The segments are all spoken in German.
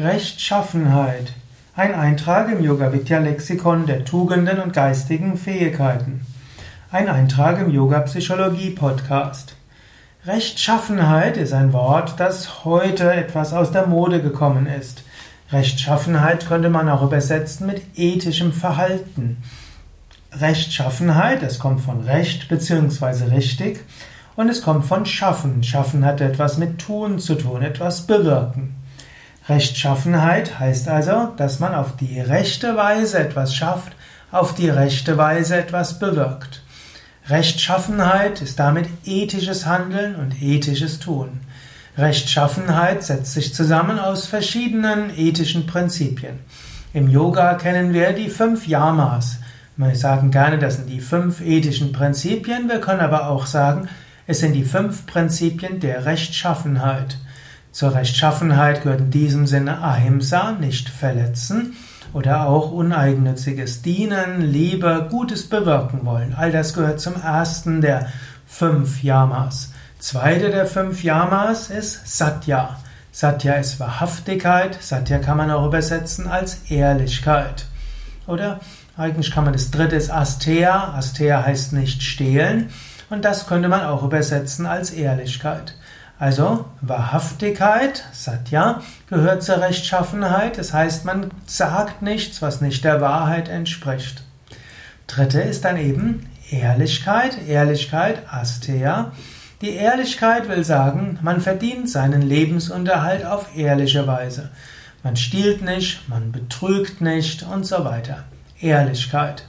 Rechtschaffenheit. Ein Eintrag im Yoga Vidya Lexikon der Tugenden und geistigen Fähigkeiten. Ein Eintrag im Yoga Psychologie Podcast. Rechtschaffenheit ist ein Wort, das heute etwas aus der Mode gekommen ist. Rechtschaffenheit könnte man auch übersetzen mit ethischem Verhalten. Rechtschaffenheit, es kommt von Recht bzw. richtig und es kommt von Schaffen. Schaffen hat etwas mit Tun zu tun, etwas bewirken. Rechtschaffenheit heißt also, dass man auf die rechte Weise etwas schafft, auf die rechte Weise etwas bewirkt. Rechtschaffenheit ist damit ethisches Handeln und ethisches Tun. Rechtschaffenheit setzt sich zusammen aus verschiedenen ethischen Prinzipien. Im Yoga kennen wir die fünf Yamas. Wir sagen gerne, das sind die fünf ethischen Prinzipien. Wir können aber auch sagen, es sind die fünf Prinzipien der Rechtschaffenheit. Zur Rechtschaffenheit gehört in diesem Sinne Ahimsa, nicht verletzen, oder auch uneigennütziges Dienen, Liebe, Gutes bewirken wollen. All das gehört zum ersten der fünf Yamas. Zweite der fünf Yamas ist Satya. Satya ist Wahrhaftigkeit. Satya kann man auch übersetzen als Ehrlichkeit. Oder eigentlich kann man das dritte ist Asteya. Asteya heißt nicht stehlen. Und das könnte man auch übersetzen als Ehrlichkeit. Also Wahrhaftigkeit, Satya, gehört zur Rechtschaffenheit. Das heißt, man sagt nichts, was nicht der Wahrheit entspricht. Dritte ist dann eben Ehrlichkeit. Ehrlichkeit, Asteya. Die Ehrlichkeit will sagen, man verdient seinen Lebensunterhalt auf ehrliche Weise. Man stiehlt nicht, man betrügt nicht und so weiter. Ehrlichkeit.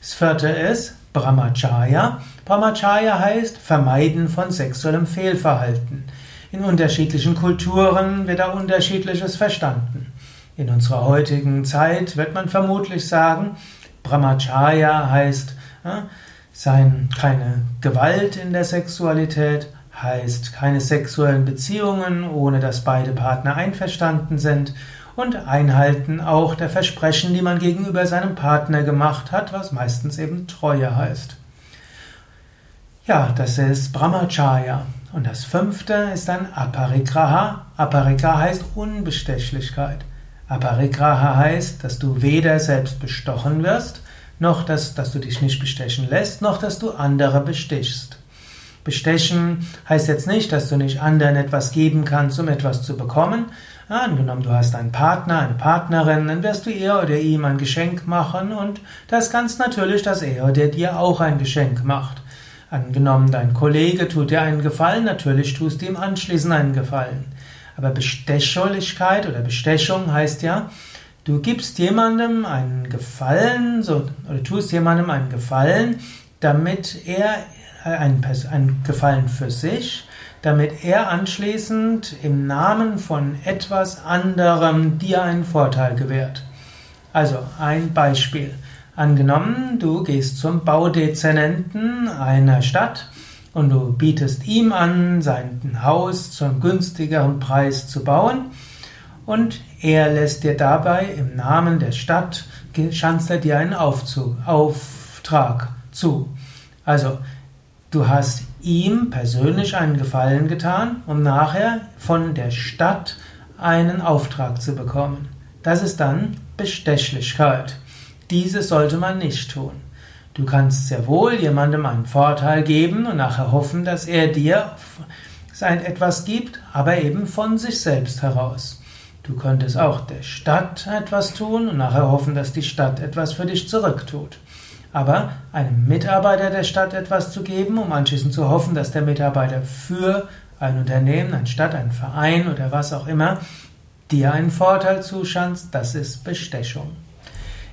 Das vierte ist Brahmacharya. Brahmacharya heißt Vermeiden von sexuellem Fehlverhalten. In unterschiedlichen Kulturen wird da unterschiedliches verstanden. In unserer heutigen Zeit wird man vermutlich sagen, Brahmacharya heißt ja, sein, keine Gewalt in der Sexualität, heißt keine sexuellen Beziehungen, ohne dass beide Partner einverstanden sind und Einhalten auch der Versprechen, die man gegenüber seinem Partner gemacht hat, was meistens eben Treue heißt. Ja, das ist Brahmacharya. Und das fünfte ist dann Aparigraha. Aparigraha heißt Unbestechlichkeit. Aparigraha heißt, dass du weder selbst bestochen wirst, noch dass, dass du dich nicht bestechen lässt, noch dass du andere bestichst. Bestechen heißt jetzt nicht, dass du nicht anderen etwas geben kannst, um etwas zu bekommen. Angenommen, du hast einen Partner, eine Partnerin, dann wirst du ihr oder ihm ein Geschenk machen und das ganz natürlich, dass er oder dir auch ein Geschenk macht. Angenommen, dein Kollege tut dir einen Gefallen, natürlich tust du ihm anschließend einen Gefallen. Aber Bestechlichkeit oder Bestechung heißt ja, du gibst jemandem einen Gefallen so, oder tust jemandem einen Gefallen, damit er einen, einen Gefallen für sich, damit er anschließend im Namen von etwas anderem dir einen Vorteil gewährt. Also ein Beispiel. Angenommen, du gehst zum Baudezernenten einer Stadt und du bietest ihm an, sein Haus zu einem günstigeren Preis zu bauen und er lässt dir dabei im Namen der Stadt, schanzt er dir einen Aufzug, Auftrag zu. Also Du hast ihm persönlich einen Gefallen getan, um nachher von der Stadt einen Auftrag zu bekommen. Das ist dann Bestechlichkeit. Diese sollte man nicht tun. Du kannst sehr wohl jemandem einen Vorteil geben und nachher hoffen, dass er dir sein etwas gibt, aber eben von sich selbst heraus. Du könntest auch der Stadt etwas tun und nachher hoffen, dass die Stadt etwas für dich zurücktut. Aber einem Mitarbeiter der Stadt etwas zu geben, um anschließend zu hoffen, dass der Mitarbeiter für ein Unternehmen, eine Stadt, einen Verein oder was auch immer dir einen Vorteil zuschanzt, das ist Bestechung.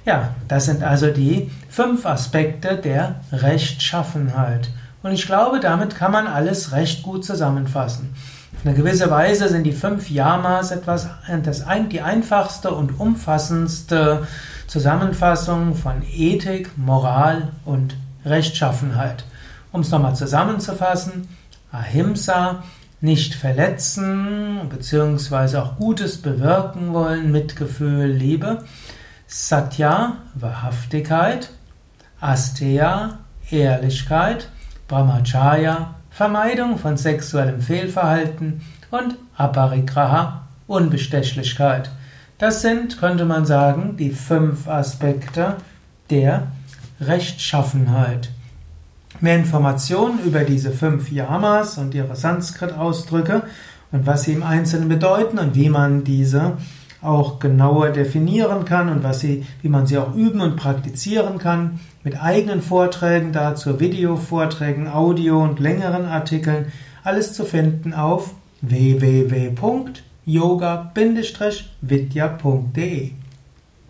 Ja, das sind also die fünf Aspekte der Rechtschaffenheit. Und ich glaube, damit kann man alles recht gut zusammenfassen. Auf eine gewisse Weise sind die fünf Yamas etwas, das die einfachste und umfassendste Zusammenfassung von Ethik, Moral und Rechtschaffenheit. Um es nochmal zusammenzufassen, Ahimsa, nicht verletzen, beziehungsweise auch Gutes bewirken wollen, Mitgefühl, Liebe. Satya, Wahrhaftigkeit. Asteya, Ehrlichkeit. Brahmacharya, Vermeidung von sexuellem Fehlverhalten und Aparigraha, Unbestechlichkeit. Das sind, könnte man sagen, die fünf Aspekte der Rechtschaffenheit. Mehr Informationen über diese fünf Yamas und ihre Sanskrit-Ausdrücke und was sie im Einzelnen bedeuten und wie man diese auch genauer definieren kann und was sie, wie man sie auch üben und praktizieren kann, mit eigenen Vorträgen dazu, Videovorträgen, Audio und längeren Artikeln, alles zu finden auf www.yoga-vidya.de